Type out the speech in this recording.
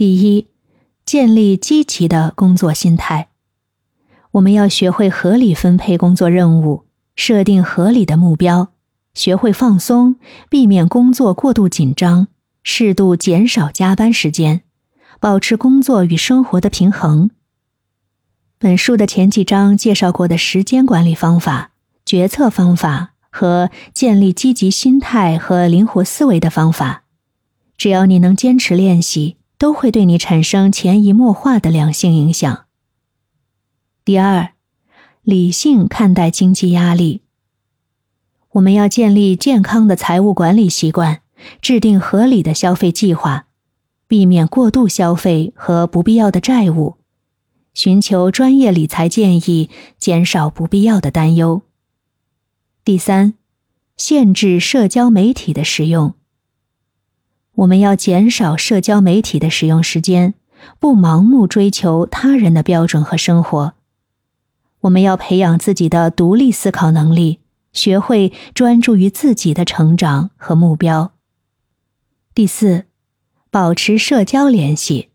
第一，建立积极的工作心态。我们要学会合理分配工作任务，设定合理的目标，学会放松，避免工作过度紧张，适度减少加班时间，保持工作与生活的平衡。本书的前几章介绍过的时间管理方法、决策方法和建立积极心态和灵活思维的方法，只要你能坚持练习。都会对你产生潜移默化的良性影响。第二，理性看待经济压力。我们要建立健康的财务管理习惯，制定合理的消费计划，避免过度消费和不必要的债务，寻求专业理财建议，减少不必要的担忧。第三，限制社交媒体的使用。我们要减少社交媒体的使用时间，不盲目追求他人的标准和生活。我们要培养自己的独立思考能力，学会专注于自己的成长和目标。第四，保持社交联系。